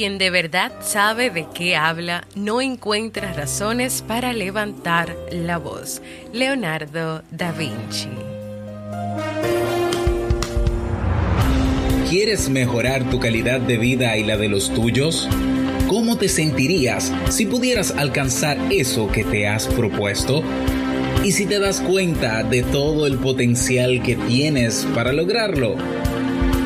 Quien de verdad sabe de qué habla no encuentra razones para levantar la voz. Leonardo da Vinci. ¿Quieres mejorar tu calidad de vida y la de los tuyos? ¿Cómo te sentirías si pudieras alcanzar eso que te has propuesto? ¿Y si te das cuenta de todo el potencial que tienes para lograrlo?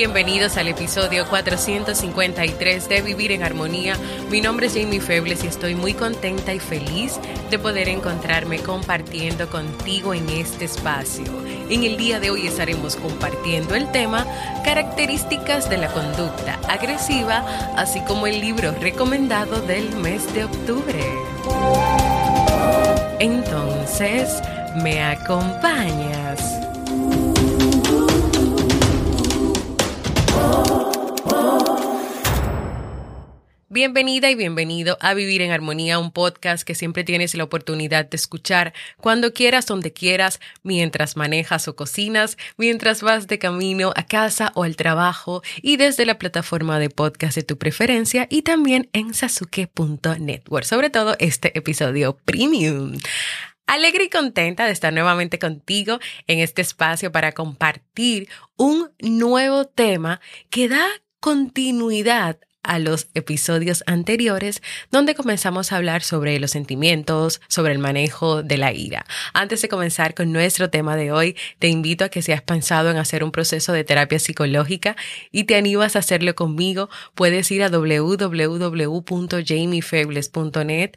Bienvenidos al episodio 453 de Vivir en Armonía. Mi nombre es Jamie Febles y estoy muy contenta y feliz de poder encontrarme compartiendo contigo en este espacio. En el día de hoy estaremos compartiendo el tema Características de la conducta agresiva, así como el libro recomendado del mes de octubre. Entonces, ¿me acompañas? Bienvenida y bienvenido a Vivir en Armonía, un podcast que siempre tienes la oportunidad de escuchar cuando quieras, donde quieras, mientras manejas o cocinas, mientras vas de camino a casa o al trabajo y desde la plataforma de podcast de tu preferencia y también en sasuke.network, sobre todo este episodio premium. Alegre y contenta de estar nuevamente contigo en este espacio para compartir un nuevo tema que da continuidad a los episodios anteriores donde comenzamos a hablar sobre los sentimientos, sobre el manejo de la ira. Antes de comenzar con nuestro tema de hoy, te invito a que si has pensado en hacer un proceso de terapia psicológica y te animas a hacerlo conmigo, puedes ir a www.jamiefebles.net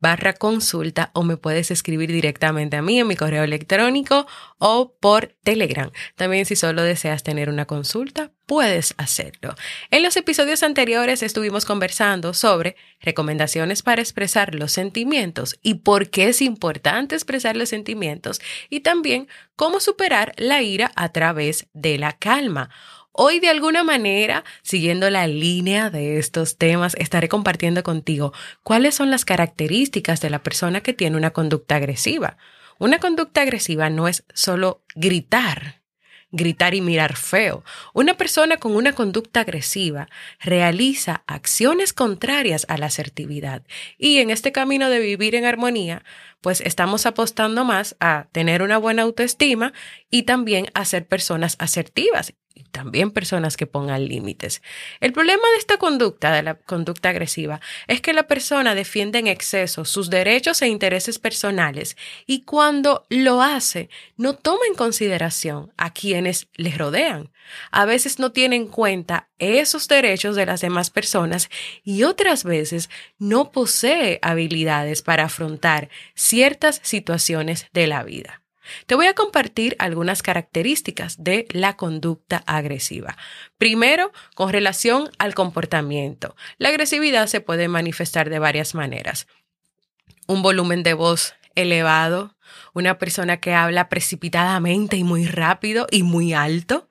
barra consulta o me puedes escribir directamente a mí en mi correo electrónico o por Telegram. También si solo deseas tener una consulta, puedes hacerlo. En los episodios anteriores estuvimos conversando sobre recomendaciones para expresar los sentimientos y por qué es importante expresar los sentimientos y también cómo superar la ira a través de la calma. Hoy de alguna manera, siguiendo la línea de estos temas, estaré compartiendo contigo cuáles son las características de la persona que tiene una conducta agresiva. Una conducta agresiva no es solo gritar, gritar y mirar feo. Una persona con una conducta agresiva realiza acciones contrarias a la asertividad. Y en este camino de vivir en armonía, pues estamos apostando más a tener una buena autoestima y también a ser personas asertivas también personas que pongan límites. El problema de esta conducta, de la conducta agresiva, es que la persona defiende en exceso sus derechos e intereses personales y cuando lo hace no toma en consideración a quienes les rodean. A veces no tiene en cuenta esos derechos de las demás personas y otras veces no posee habilidades para afrontar ciertas situaciones de la vida. Te voy a compartir algunas características de la conducta agresiva. Primero, con relación al comportamiento. La agresividad se puede manifestar de varias maneras. Un volumen de voz elevado, una persona que habla precipitadamente y muy rápido y muy alto,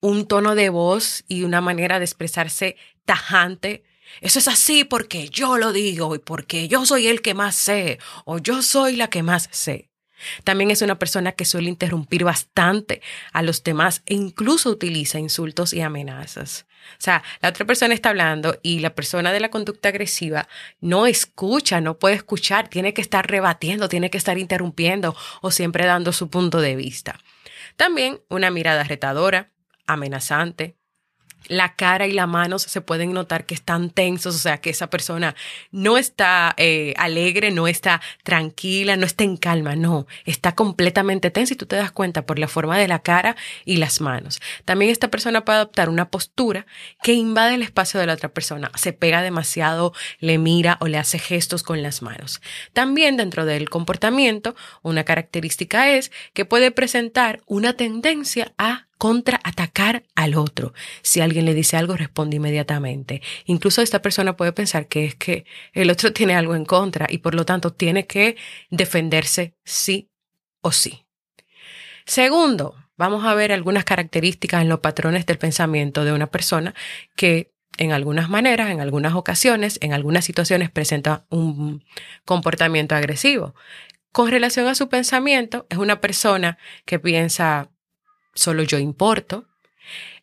un tono de voz y una manera de expresarse tajante. Eso es así porque yo lo digo y porque yo soy el que más sé o yo soy la que más sé. También es una persona que suele interrumpir bastante a los demás e incluso utiliza insultos y amenazas. O sea, la otra persona está hablando y la persona de la conducta agresiva no escucha, no puede escuchar, tiene que estar rebatiendo, tiene que estar interrumpiendo o siempre dando su punto de vista. También una mirada retadora, amenazante, la cara y las manos se pueden notar que están tensos, o sea, que esa persona no está eh, alegre, no está tranquila, no está en calma, no, está completamente tensa y tú te das cuenta por la forma de la cara y las manos. También esta persona puede adoptar una postura que invade el espacio de la otra persona, se pega demasiado, le mira o le hace gestos con las manos. También dentro del comportamiento, una característica es que puede presentar una tendencia a contraatacar al otro. Si alguien le dice algo, responde inmediatamente. Incluso esta persona puede pensar que es que el otro tiene algo en contra y por lo tanto tiene que defenderse sí o sí. Segundo, vamos a ver algunas características en los patrones del pensamiento de una persona que en algunas maneras, en algunas ocasiones, en algunas situaciones presenta un comportamiento agresivo. Con relación a su pensamiento, es una persona que piensa solo yo importo.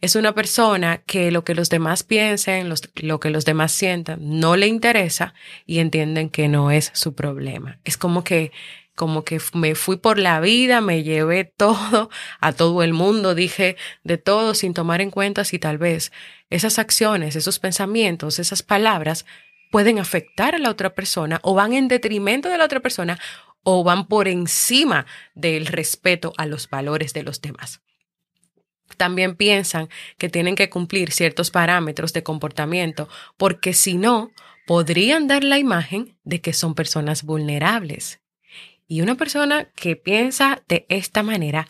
Es una persona que lo que los demás piensen, lo que los demás sientan, no le interesa y entienden que no es su problema. Es como que, como que me fui por la vida, me llevé todo a todo el mundo, dije de todo sin tomar en cuenta si tal vez esas acciones, esos pensamientos, esas palabras pueden afectar a la otra persona o van en detrimento de la otra persona o van por encima del respeto a los valores de los demás también piensan que tienen que cumplir ciertos parámetros de comportamiento porque si no, podrían dar la imagen de que son personas vulnerables. Y una persona que piensa de esta manera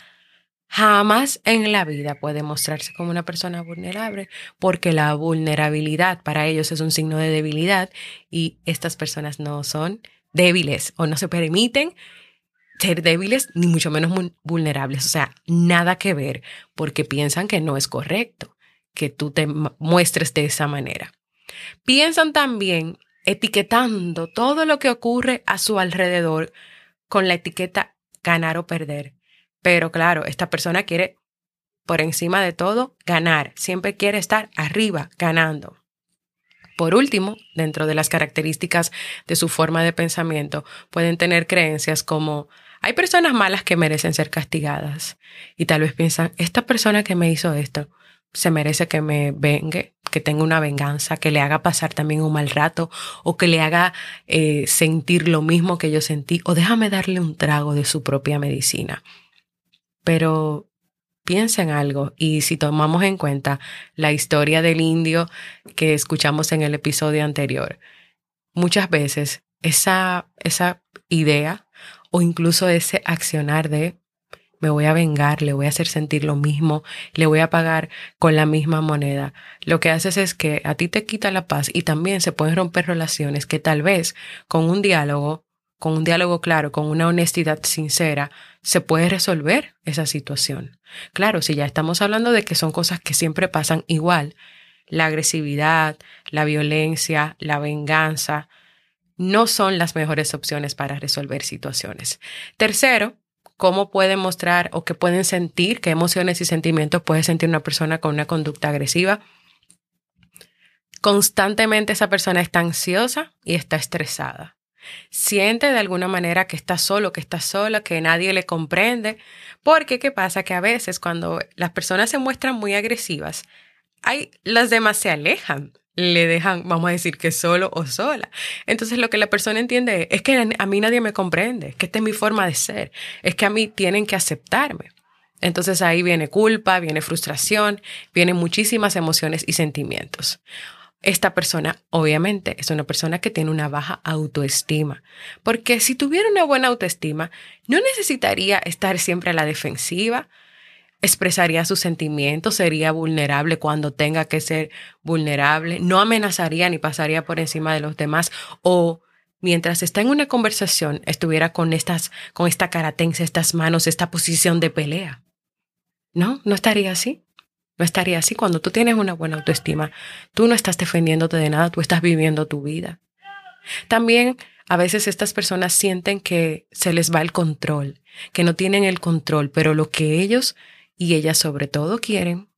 jamás en la vida puede mostrarse como una persona vulnerable porque la vulnerabilidad para ellos es un signo de debilidad y estas personas no son débiles o no se permiten ser débiles ni mucho menos vulnerables. O sea, nada que ver porque piensan que no es correcto que tú te muestres de esa manera. Piensan también etiquetando todo lo que ocurre a su alrededor con la etiqueta ganar o perder. Pero claro, esta persona quiere, por encima de todo, ganar. Siempre quiere estar arriba, ganando. Por último, dentro de las características de su forma de pensamiento, pueden tener creencias como hay personas malas que merecen ser castigadas y tal vez piensan, esta persona que me hizo esto se merece que me vengue, que tenga una venganza, que le haga pasar también un mal rato o que le haga eh, sentir lo mismo que yo sentí o déjame darle un trago de su propia medicina. Pero piensa en algo y si tomamos en cuenta la historia del indio que escuchamos en el episodio anterior, muchas veces esa, esa idea o incluso ese accionar de me voy a vengar, le voy a hacer sentir lo mismo, le voy a pagar con la misma moneda. Lo que haces es que a ti te quita la paz y también se pueden romper relaciones que tal vez con un diálogo, con un diálogo claro, con una honestidad sincera, se puede resolver esa situación. Claro, si ya estamos hablando de que son cosas que siempre pasan igual, la agresividad, la violencia, la venganza, no son las mejores opciones para resolver situaciones. Tercero, cómo pueden mostrar o qué pueden sentir, qué emociones y sentimientos puede sentir una persona con una conducta agresiva. Constantemente esa persona está ansiosa y está estresada. Siente de alguna manera que está solo, que está sola, que nadie le comprende. Porque, ¿qué pasa? Que a veces cuando las personas se muestran muy agresivas, hay, las demás se alejan le dejan, vamos a decir, que solo o sola. Entonces lo que la persona entiende es que a mí nadie me comprende, que esta es mi forma de ser, es que a mí tienen que aceptarme. Entonces ahí viene culpa, viene frustración, vienen muchísimas emociones y sentimientos. Esta persona obviamente es una persona que tiene una baja autoestima, porque si tuviera una buena autoestima, no necesitaría estar siempre a la defensiva, expresaría sus sentimientos, sería vulnerable cuando tenga que ser vulnerable, no amenazaría ni pasaría por encima de los demás o mientras está en una conversación estuviera con estas con esta cara tensa, estas manos, esta posición de pelea. No, no estaría así. No estaría así cuando tú tienes una buena autoestima. Tú no estás defendiéndote de nada, tú estás viviendo tu vida. También a veces estas personas sienten que se les va el control, que no tienen el control, pero lo que ellos y ellas sobre todo quieren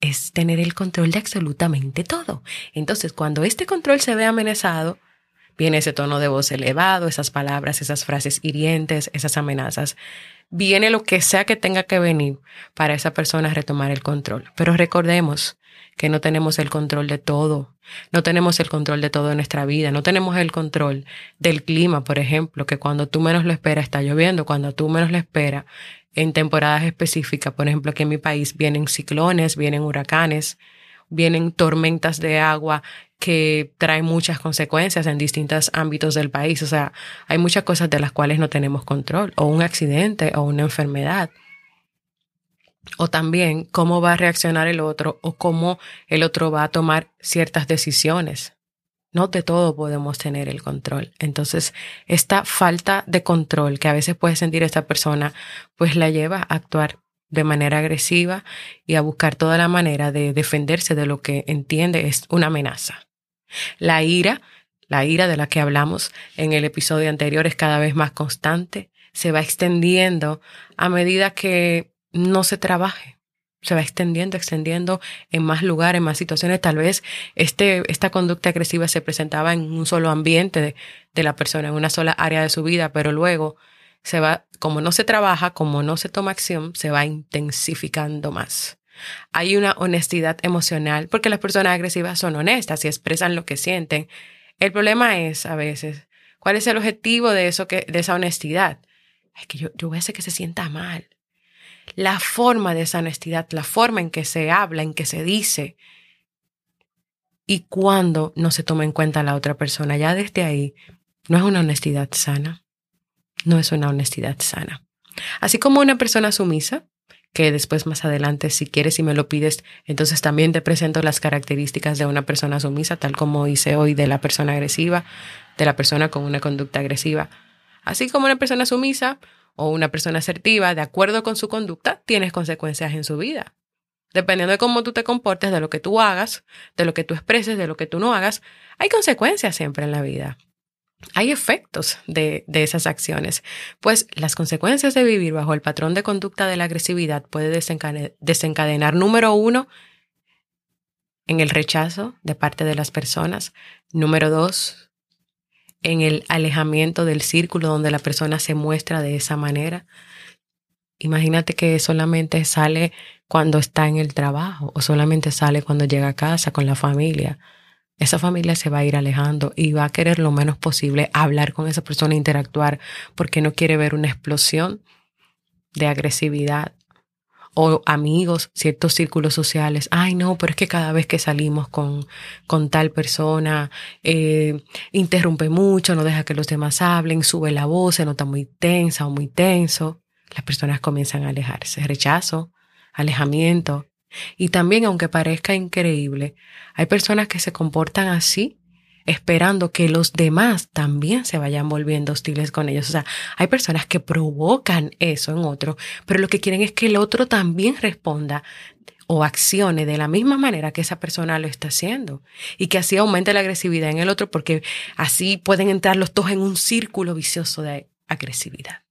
es tener el control de absolutamente todo. Entonces, cuando este control se ve amenazado, viene ese tono de voz elevado, esas palabras, esas frases hirientes, esas amenazas. viene lo que sea que tenga que venir para esa persona retomar el control. Pero recordemos que no tenemos el control de todo, no tenemos el control de todo en nuestra vida, no tenemos el control del clima, por ejemplo, que cuando tú menos lo esperas está lloviendo, cuando tú menos lo esperas en temporadas específicas, por ejemplo, aquí en mi país vienen ciclones, vienen huracanes, vienen tormentas de agua que traen muchas consecuencias en distintos ámbitos del país. O sea, hay muchas cosas de las cuales no tenemos control, o un accidente o una enfermedad. O también cómo va a reaccionar el otro o cómo el otro va a tomar ciertas decisiones. No de todo podemos tener el control. Entonces, esta falta de control que a veces puede sentir esta persona, pues la lleva a actuar de manera agresiva y a buscar toda la manera de defenderse de lo que entiende es una amenaza. La ira, la ira de la que hablamos en el episodio anterior es cada vez más constante, se va extendiendo a medida que no se trabaje se va extendiendo, extendiendo en más lugares, en más situaciones. Tal vez este, esta conducta agresiva se presentaba en un solo ambiente de, de, la persona, en una sola área de su vida, pero luego se va, como no se trabaja, como no se toma acción, se va intensificando más. Hay una honestidad emocional, porque las personas agresivas son honestas y expresan lo que sienten. El problema es, a veces, ¿cuál es el objetivo de eso que, de esa honestidad? Es que yo, yo voy a hacer que se sienta mal la forma de esa honestidad, la forma en que se habla, en que se dice y cuando no se toma en cuenta la otra persona. Ya desde ahí no es una honestidad sana, no es una honestidad sana. Así como una persona sumisa, que después más adelante, si quieres y me lo pides, entonces también te presento las características de una persona sumisa, tal como hice hoy de la persona agresiva, de la persona con una conducta agresiva. Así como una persona sumisa, o una persona asertiva, de acuerdo con su conducta, tienes consecuencias en su vida. Dependiendo de cómo tú te comportes, de lo que tú hagas, de lo que tú expreses, de lo que tú no hagas, hay consecuencias siempre en la vida. Hay efectos de, de, esas acciones, pues las consecuencias de vivir bajo el patrón de conducta de la agresividad puede desencadenar, desencadenar número uno, en el rechazo de parte de las personas, número dos, en el alejamiento del círculo donde la persona se muestra de esa manera. Imagínate que solamente sale cuando está en el trabajo o solamente sale cuando llega a casa con la familia. Esa familia se va a ir alejando y va a querer lo menos posible hablar con esa persona, interactuar, porque no quiere ver una explosión de agresividad o amigos, ciertos círculos sociales, ay no, pero es que cada vez que salimos con, con tal persona, eh, interrumpe mucho, no deja que los demás hablen, sube la voz, se nota muy tensa o muy tenso, las personas comienzan a alejarse, rechazo, alejamiento. Y también, aunque parezca increíble, hay personas que se comportan así esperando que los demás también se vayan volviendo hostiles con ellos. O sea, hay personas que provocan eso en otro, pero lo que quieren es que el otro también responda o accione de la misma manera que esa persona lo está haciendo y que así aumente la agresividad en el otro porque así pueden entrar los dos en un círculo vicioso de agresividad.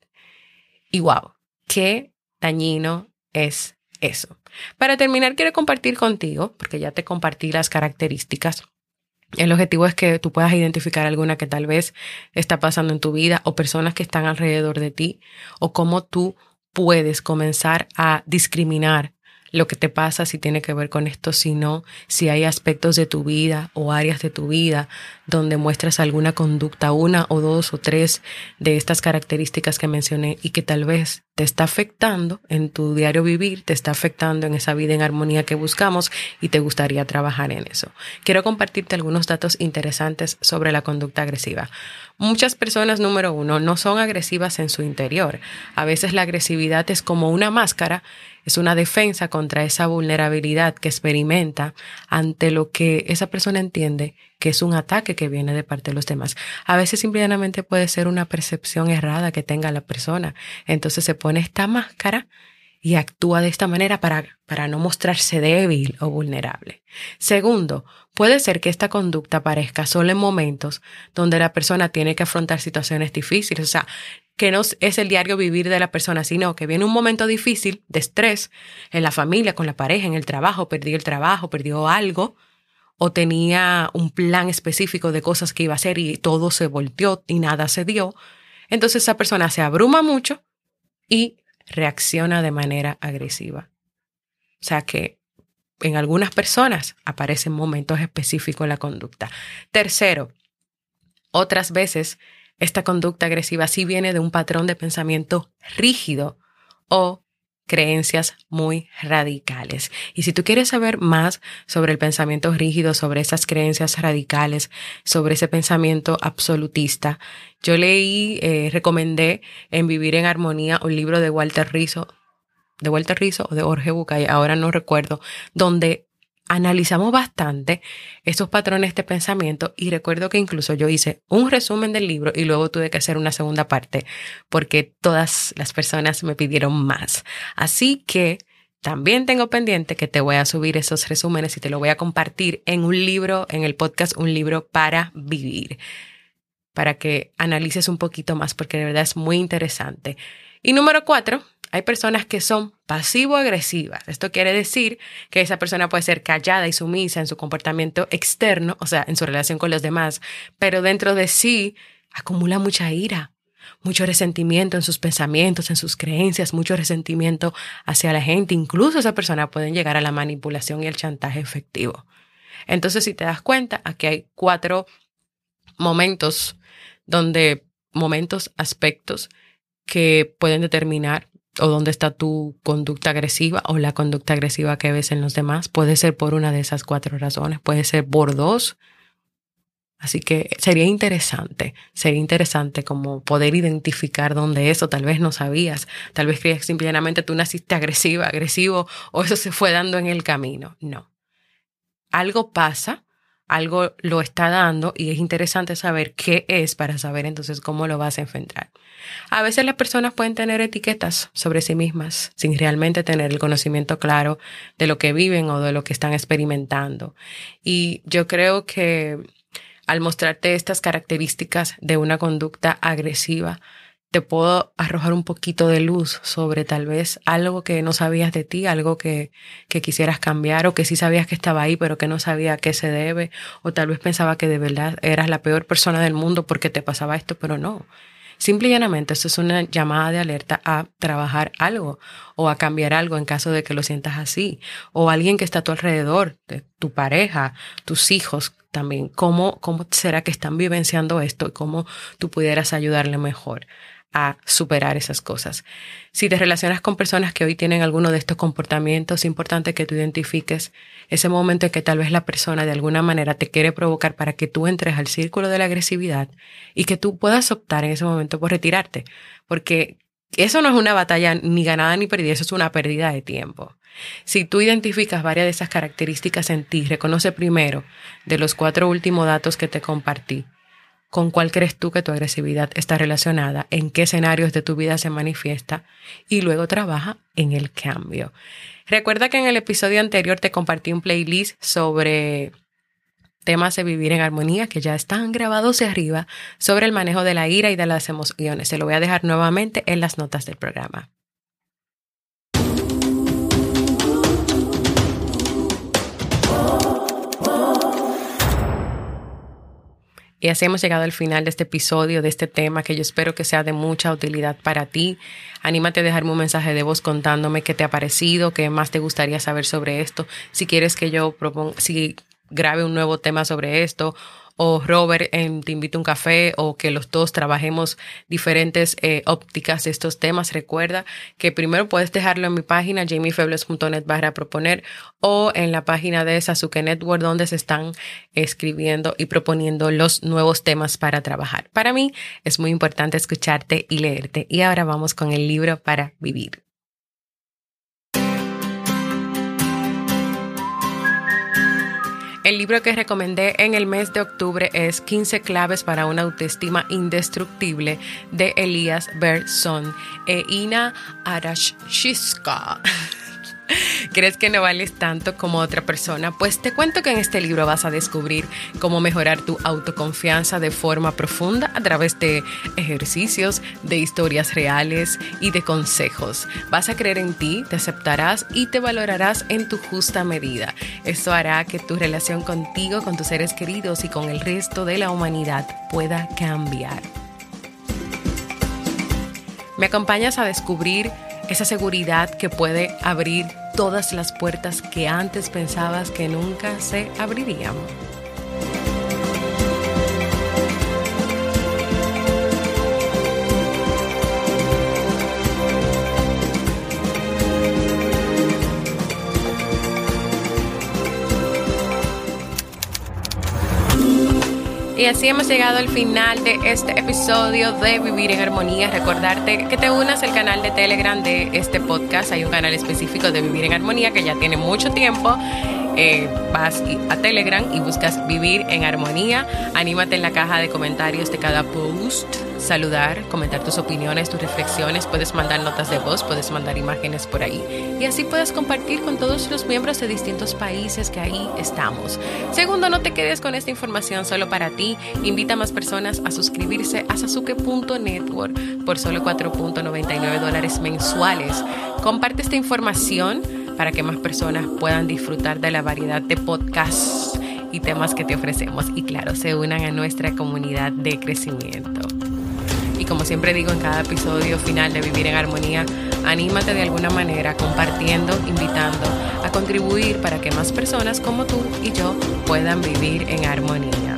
Y wow, qué dañino es eso. Para terminar, quiero compartir contigo, porque ya te compartí las características el objetivo es que tú puedas identificar alguna que tal vez está pasando en tu vida o personas que están alrededor de ti o cómo tú puedes comenzar a discriminar lo que te pasa si tiene que ver con esto, si no, si hay aspectos de tu vida o áreas de tu vida donde muestras alguna conducta, una o dos o tres de estas características que mencioné y que tal vez te está afectando en tu diario vivir, te está afectando en esa vida en armonía que buscamos y te gustaría trabajar en eso. Quiero compartirte algunos datos interesantes sobre la conducta agresiva. Muchas personas, número uno, no son agresivas en su interior. A veces la agresividad es como una máscara es una defensa contra esa vulnerabilidad que experimenta ante lo que esa persona entiende que es un ataque que viene de parte de los demás. A veces simplemente puede ser una percepción errada que tenga la persona. Entonces se pone esta máscara y actúa de esta manera para, para no mostrarse débil o vulnerable. Segundo, puede ser que esta conducta aparezca solo en momentos donde la persona tiene que afrontar situaciones difíciles. O sea, que no es el diario vivir de la persona, sino que viene un momento difícil de estrés en la familia, con la pareja, en el trabajo, perdió el trabajo, perdió algo, o tenía un plan específico de cosas que iba a hacer y todo se volteó y nada se dio. Entonces esa persona se abruma mucho y reacciona de manera agresiva. O sea que en algunas personas aparecen momentos específicos en la conducta. Tercero, otras veces esta conducta agresiva sí viene de un patrón de pensamiento rígido o creencias muy radicales. Y si tú quieres saber más sobre el pensamiento rígido, sobre esas creencias radicales, sobre ese pensamiento absolutista, yo leí, eh, recomendé en Vivir en Armonía un libro de Walter Rizzo, de Walter Rizzo o de Jorge Bucay, ahora no recuerdo, donde analizamos bastante esos patrones de pensamiento y recuerdo que incluso yo hice un resumen del libro y luego tuve que hacer una segunda parte porque todas las personas me pidieron más. Así que también tengo pendiente que te voy a subir esos resúmenes y te lo voy a compartir en un libro, en el podcast Un libro para vivir, para que analices un poquito más porque de verdad es muy interesante. Y número cuatro, hay personas que son pasivo-agresivas. Esto quiere decir que esa persona puede ser callada y sumisa en su comportamiento externo, o sea, en su relación con los demás, pero dentro de sí acumula mucha ira, mucho resentimiento en sus pensamientos, en sus creencias, mucho resentimiento hacia la gente. Incluso esa persona puede llegar a la manipulación y el chantaje efectivo. Entonces, si te das cuenta, aquí hay cuatro momentos donde, momentos, aspectos que pueden determinar o dónde está tu conducta agresiva o la conducta agresiva que ves en los demás. Puede ser por una de esas cuatro razones, puede ser por dos. Así que sería interesante, sería interesante como poder identificar dónde eso tal vez no sabías, tal vez creías simplemente tú naciste agresiva, agresivo o eso se fue dando en el camino. No. Algo pasa algo lo está dando y es interesante saber qué es para saber entonces cómo lo vas a enfrentar. A veces las personas pueden tener etiquetas sobre sí mismas sin realmente tener el conocimiento claro de lo que viven o de lo que están experimentando. Y yo creo que al mostrarte estas características de una conducta agresiva, te puedo arrojar un poquito de luz sobre tal vez algo que no sabías de ti, algo que, que quisieras cambiar o que sí sabías que estaba ahí pero que no sabía a qué se debe o tal vez pensaba que de verdad eras la peor persona del mundo porque te pasaba esto, pero no. Simple y llanamente, esto es una llamada de alerta a trabajar algo o a cambiar algo en caso de que lo sientas así. O alguien que está a tu alrededor, tu pareja, tus hijos también. ¿Cómo, ¿Cómo será que están vivenciando esto y cómo tú pudieras ayudarle mejor? A superar esas cosas. Si te relacionas con personas que hoy tienen alguno de estos comportamientos, es importante que tú identifiques ese momento en que tal vez la persona de alguna manera te quiere provocar para que tú entres al círculo de la agresividad y que tú puedas optar en ese momento por retirarte, porque eso no es una batalla ni ganada ni perdida, eso es una pérdida de tiempo. Si tú identificas varias de esas características en ti, reconoce primero de los cuatro últimos datos que te compartí, con cuál crees tú que tu agresividad está relacionada, en qué escenarios de tu vida se manifiesta y luego trabaja en el cambio. Recuerda que en el episodio anterior te compartí un playlist sobre temas de vivir en armonía que ya están grabados arriba sobre el manejo de la ira y de las emociones. Se lo voy a dejar nuevamente en las notas del programa. Y así hemos llegado al final de este episodio, de este tema que yo espero que sea de mucha utilidad para ti. Anímate a dejarme un mensaje de voz contándome qué te ha parecido, qué más te gustaría saber sobre esto. Si quieres que yo proponga, si grabe un nuevo tema sobre esto o Robert te invito a un café o que los dos trabajemos diferentes eh, ópticas de estos temas, recuerda que primero puedes dejarlo en mi página jamiefebles.net barra proponer o en la página de Sasuke Network donde se están escribiendo y proponiendo los nuevos temas para trabajar. Para mí es muy importante escucharte y leerte. Y ahora vamos con el libro para vivir. El libro que recomendé en el mes de octubre es 15 claves para una autoestima indestructible de Elías Berson e Ina Arashishka. ¿Crees que no vales tanto como otra persona? Pues te cuento que en este libro vas a descubrir cómo mejorar tu autoconfianza de forma profunda a través de ejercicios, de historias reales y de consejos. Vas a creer en ti, te aceptarás y te valorarás en tu justa medida. Esto hará que tu relación contigo, con tus seres queridos y con el resto de la humanidad pueda cambiar. ¿Me acompañas a descubrir esa seguridad que puede abrir todas las puertas que antes pensabas que nunca se abrirían. Y así hemos llegado al final de este episodio de Vivir en Armonía. Recordarte que te unas al canal de Telegram de este podcast. Hay un canal específico de Vivir en Armonía que ya tiene mucho tiempo eh, vas a Telegram y buscas Vivir en Armonía. Anímate en la caja de comentarios de cada post, saludar, comentar tus opiniones, tus reflexiones. Puedes mandar notas de voz, puedes mandar imágenes por ahí. Y así puedes compartir con todos los miembros de distintos países que ahí estamos. Segundo, no te quedes con esta información solo para ti. Invita a más personas a suscribirse a sasuke.network por solo 4.99 dólares mensuales. Comparte esta información para que más personas puedan disfrutar de la variedad de podcasts y temas que te ofrecemos y claro, se unan a nuestra comunidad de crecimiento. Y como siempre digo en cada episodio final de Vivir en Armonía, anímate de alguna manera compartiendo, invitando a contribuir para que más personas como tú y yo puedan vivir en armonía.